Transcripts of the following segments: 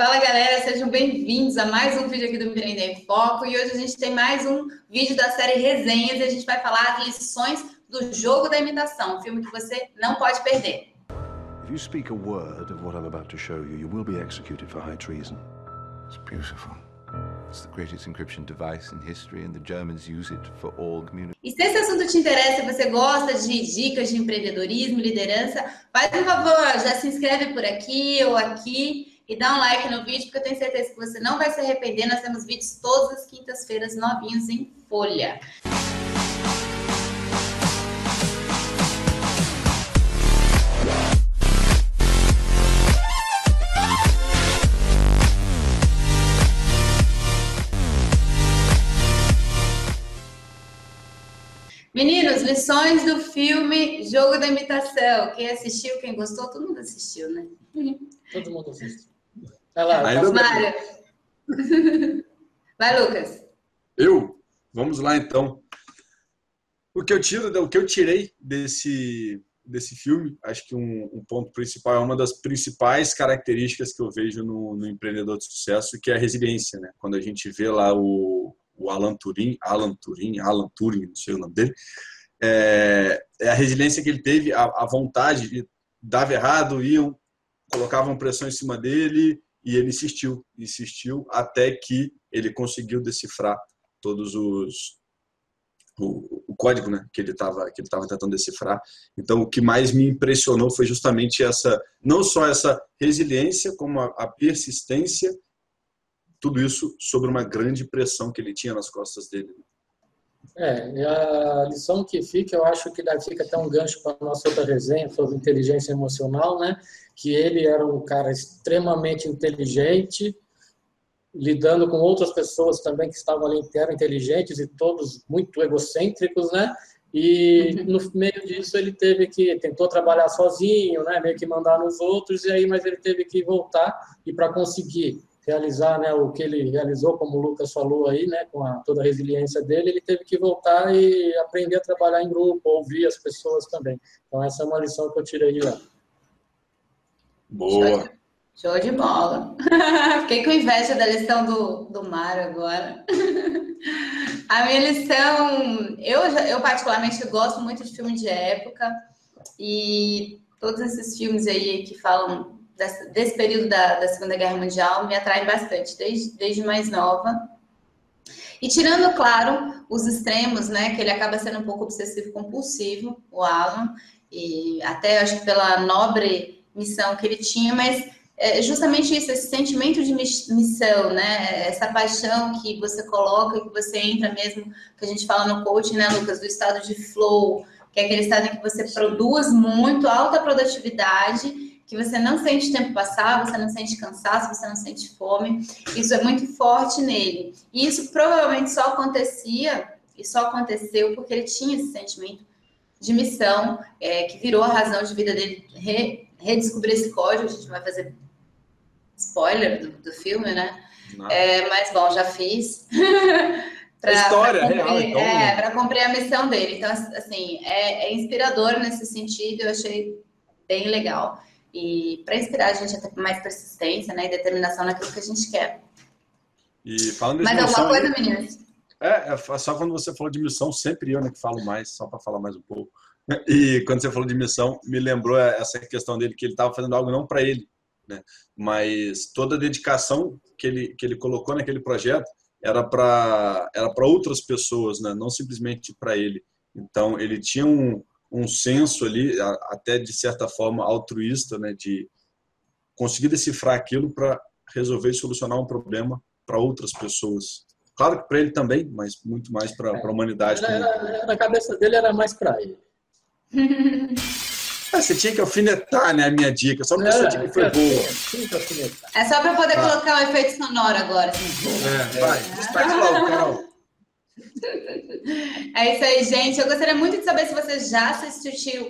Fala galera, sejam bem-vindos a mais um vídeo aqui do Empreender em Foco e hoje a gente tem mais um vídeo da série Resenhas e a gente vai falar as lições do Jogo da Imitação, um filme que você não pode perder. If you speak a word of what I'm about to show you, you will be executed for high treason. It's beautiful. It's the greatest encryption device in history and the Germans use it for all communities. E se esse assunto te interessa e você gosta de dicas de empreendedorismo, liderança, faz um favor, já se inscreve por aqui ou aqui e dá um like no vídeo, porque eu tenho certeza que você não vai se arrepender. Nós temos vídeos todas as quintas-feiras novinhos em folha. Meninos, lições do filme Jogo da Imitação. Quem assistiu, quem gostou, todo mundo assistiu, né? Todo mundo assistiu. Vai lá, Mário. Vai, Lucas. Eu? Vamos lá, então. O que eu tiro, o que eu tirei desse desse filme, acho que um, um, ponto principal é uma das principais características que eu vejo no, no, empreendedor de sucesso, que é a resiliência, né? Quando a gente vê lá o, o Alan Turing, Alan Turing, Alan Turing, não sei o nome dele, é, é a resiliência que ele teve, a, a vontade de dava errado, iam, colocavam pressão em cima dele, e ele insistiu, insistiu até que ele conseguiu decifrar todos os o, o código, né, que ele estava que ele estava tentando decifrar. Então, o que mais me impressionou foi justamente essa, não só essa resiliência, como a, a persistência, tudo isso sobre uma grande pressão que ele tinha nas costas dele. É, a lição que fica, eu acho que daí fica até um gancho para a nossa outra resenha sobre inteligência emocional, né? Que ele era um cara extremamente inteligente, lidando com outras pessoas também que estavam ali, eram inteligentes e todos muito egocêntricos, né? E uhum. no meio disso ele teve que tentou trabalhar sozinho, né? Meio que mandar nos outros e aí, mas ele teve que voltar e para conseguir realizar né, o que ele realizou, como o Lucas falou aí, né, com a, toda a resiliência dele, ele teve que voltar e aprender a trabalhar em grupo, ouvir as pessoas também. Então, essa é uma lição que eu tirei de lá. Boa! Show de bola! Fiquei com inveja da lição do, do Mário agora. a minha lição, eu, eu particularmente gosto muito de filme de época e todos esses filmes aí que falam desse, desse período da, da, Segunda Guerra Mundial me atrai bastante, desde, desde mais nova. E tirando, claro, os extremos, né, que ele acaba sendo um pouco obsessivo-compulsivo, o Alan, e até acho que pela nobre missão que ele tinha, mas é justamente isso, esse sentimento de missão, né, essa paixão que você coloca, que você entra mesmo, que a gente fala no coaching, né, Lucas, do estado de flow, que é aquele estado em que você produz muito, alta produtividade, que você não sente tempo passar, você não sente cansaço, você não sente fome. Isso é muito forte nele. E isso provavelmente só acontecia e só aconteceu porque ele tinha esse sentimento de missão, é, que virou a razão de vida dele re, redescobrir esse código. A gente vai fazer spoiler do, do filme, né? É, mas bom, já fiz. pra, história pra cumprir, real, então. É, né? para cumprir a missão dele. Então, assim, é, é inspirador nesse sentido, eu achei bem legal e para inspirar a gente a ter mais persistência né, e determinação naquilo que a gente quer. E falando Mais alguma coisa, meninas? É, é, só quando você falou de missão, sempre eu né, que falo mais, só para falar mais um pouco. E quando você falou de missão, me lembrou essa questão dele, que ele estava fazendo algo não para ele, né? mas toda a dedicação que ele, que ele colocou naquele projeto era para era outras pessoas, né? não simplesmente para ele. Então, ele tinha um, um senso ali, até de certa forma altruísta, né, de conseguir decifrar aquilo para resolver e solucionar um problema para outras pessoas. Claro que para ele também, mas muito mais para a humanidade. Era, era, na cabeça dele era mais para ele. É, você tinha que alfinetar, né, a minha dica, só porque é, sua dica foi boa. É só para poder ah. colocar um efeito sonoro agora. É, vai, destaque logo, Carol. É isso aí, gente. Eu gostaria muito de saber se você já assistiu.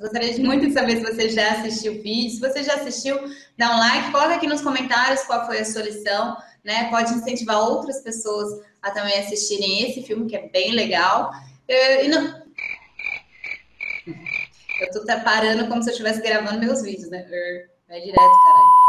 Gostaria muito de saber se você já assistiu o vídeo. Se você já assistiu, dá um like, coloca aqui nos comentários qual foi a sua lição, né? Pode incentivar outras pessoas a também assistirem esse filme, que é bem legal. Eu, não... Eu tô parando como se eu estivesse gravando meus vídeos, né? Vai direto, caralho.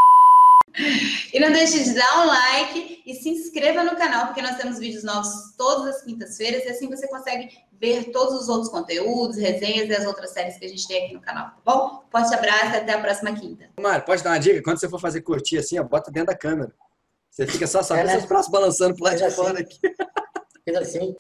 E não deixe de dar um like e se inscreva no canal, porque nós temos vídeos novos todas as quintas-feiras e assim você consegue ver todos os outros conteúdos, resenhas e as outras séries que a gente tem aqui no canal, tá bom? Forte abraço e até a próxima quinta. Mário, pode dar uma dica? Quando você for fazer curtir assim, ó, bota dentro da câmera. Você fica só só é, né? seus braços balançando pro lado de fora assim. aqui. Fiz assim.